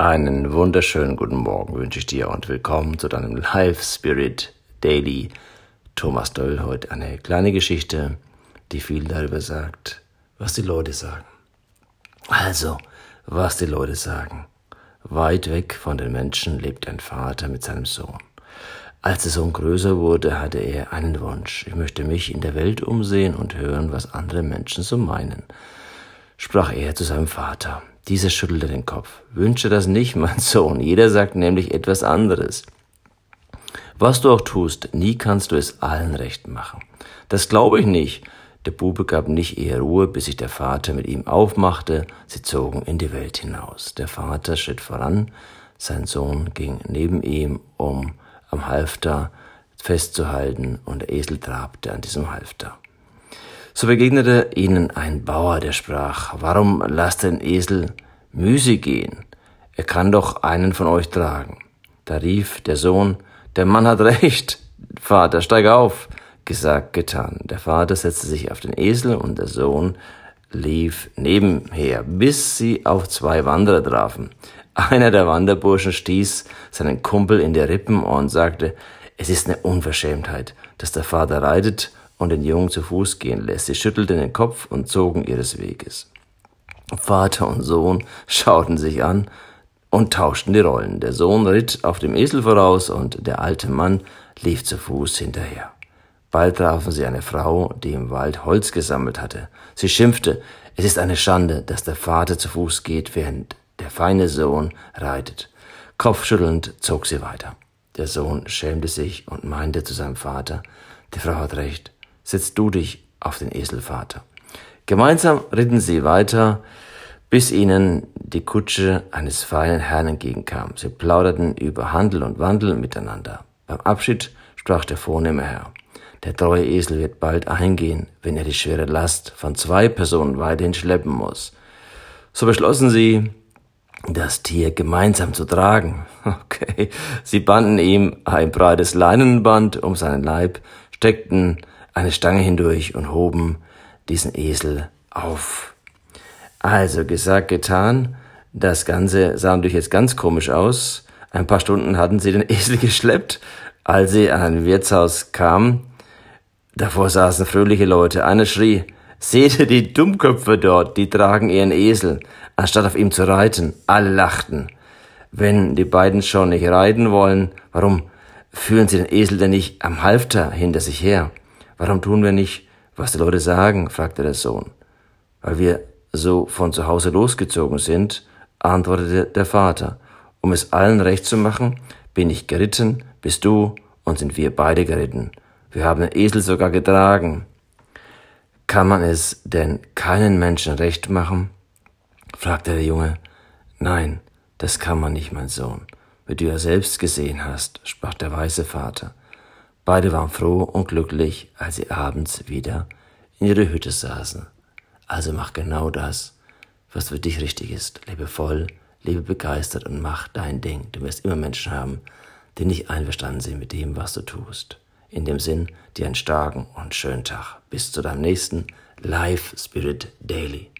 Einen wunderschönen guten Morgen wünsche ich dir und willkommen zu deinem Life Spirit Daily. Thomas Doll heute eine kleine Geschichte, die viel darüber sagt, was die Leute sagen. Also, was die Leute sagen. Weit weg von den Menschen lebt ein Vater mit seinem Sohn. Als der Sohn größer wurde, hatte er einen Wunsch. Ich möchte mich in der Welt umsehen und hören, was andere Menschen so meinen, sprach er zu seinem Vater. Dieser schüttelte den Kopf. Wünsche das nicht, mein Sohn. Jeder sagt nämlich etwas anderes. Was du auch tust, nie kannst du es allen recht machen. Das glaube ich nicht. Der Bube gab nicht eher Ruhe, bis sich der Vater mit ihm aufmachte. Sie zogen in die Welt hinaus. Der Vater schritt voran, sein Sohn ging neben ihm, um am Halfter festzuhalten, und der Esel trabte an diesem Halfter. So begegnete ihnen ein Bauer, der sprach, warum lasst den Esel Müse gehen? Er kann doch einen von euch tragen. Da rief der Sohn, der Mann hat recht, Vater, steig auf. Gesagt, getan. Der Vater setzte sich auf den Esel und der Sohn lief nebenher, bis sie auf zwei Wanderer trafen. Einer der Wanderburschen stieß seinen Kumpel in die Rippen und sagte, es ist eine Unverschämtheit, dass der Vater reitet und den Jungen zu Fuß gehen lässt. Sie schüttelten den Kopf und zogen ihres Weges. Vater und Sohn schauten sich an und tauschten die Rollen. Der Sohn ritt auf dem Esel voraus und der alte Mann lief zu Fuß hinterher. Bald trafen sie eine Frau, die im Wald Holz gesammelt hatte. Sie schimpfte, es ist eine Schande, dass der Vater zu Fuß geht, während der feine Sohn reitet. Kopfschüttelnd zog sie weiter. Der Sohn schämte sich und meinte zu seinem Vater, die Frau hat recht, setz du dich auf den Eselvater. Gemeinsam ritten sie weiter, bis ihnen die Kutsche eines feinen Herrn entgegenkam. Sie plauderten über Handel und Wandel miteinander. Beim Abschied sprach der vornehme Herr. Der treue Esel wird bald eingehen, wenn er die schwere Last von zwei Personen weiterhin schleppen muss. So beschlossen sie, das Tier gemeinsam zu tragen. Okay. Sie banden ihm ein breites Leinenband um seinen Leib, steckten eine Stange hindurch und hoben diesen Esel auf. Also gesagt, getan. Das Ganze sah natürlich jetzt ganz komisch aus. Ein paar Stunden hatten sie den Esel geschleppt. Als sie an ein Wirtshaus kamen, davor saßen fröhliche Leute. Einer schrie, seht ihr die Dummköpfe dort, die tragen ihren Esel, anstatt auf ihm zu reiten. Alle lachten. Wenn die beiden schon nicht reiten wollen, warum führen sie den Esel denn nicht am Halfter hinter sich her? Warum tun wir nicht, was die Leute sagen? fragte der Sohn. Weil wir so von zu Hause losgezogen sind, antwortete der Vater. Um es allen recht zu machen, bin ich geritten, bist du und sind wir beide geritten. Wir haben den Esel sogar getragen. Kann man es denn keinen Menschen recht machen? fragte der Junge. Nein, das kann man nicht, mein Sohn. Wie du ja selbst gesehen hast, sprach der weise Vater. Beide waren froh und glücklich, als sie abends wieder in ihre Hütte saßen. Also mach genau das, was für dich richtig ist. Lebe voll, lebe begeistert und mach dein Ding. Du wirst immer Menschen haben, die nicht einverstanden sind mit dem, was du tust. In dem Sinn, dir einen starken und schönen Tag. Bis zu deinem nächsten Live Spirit Daily.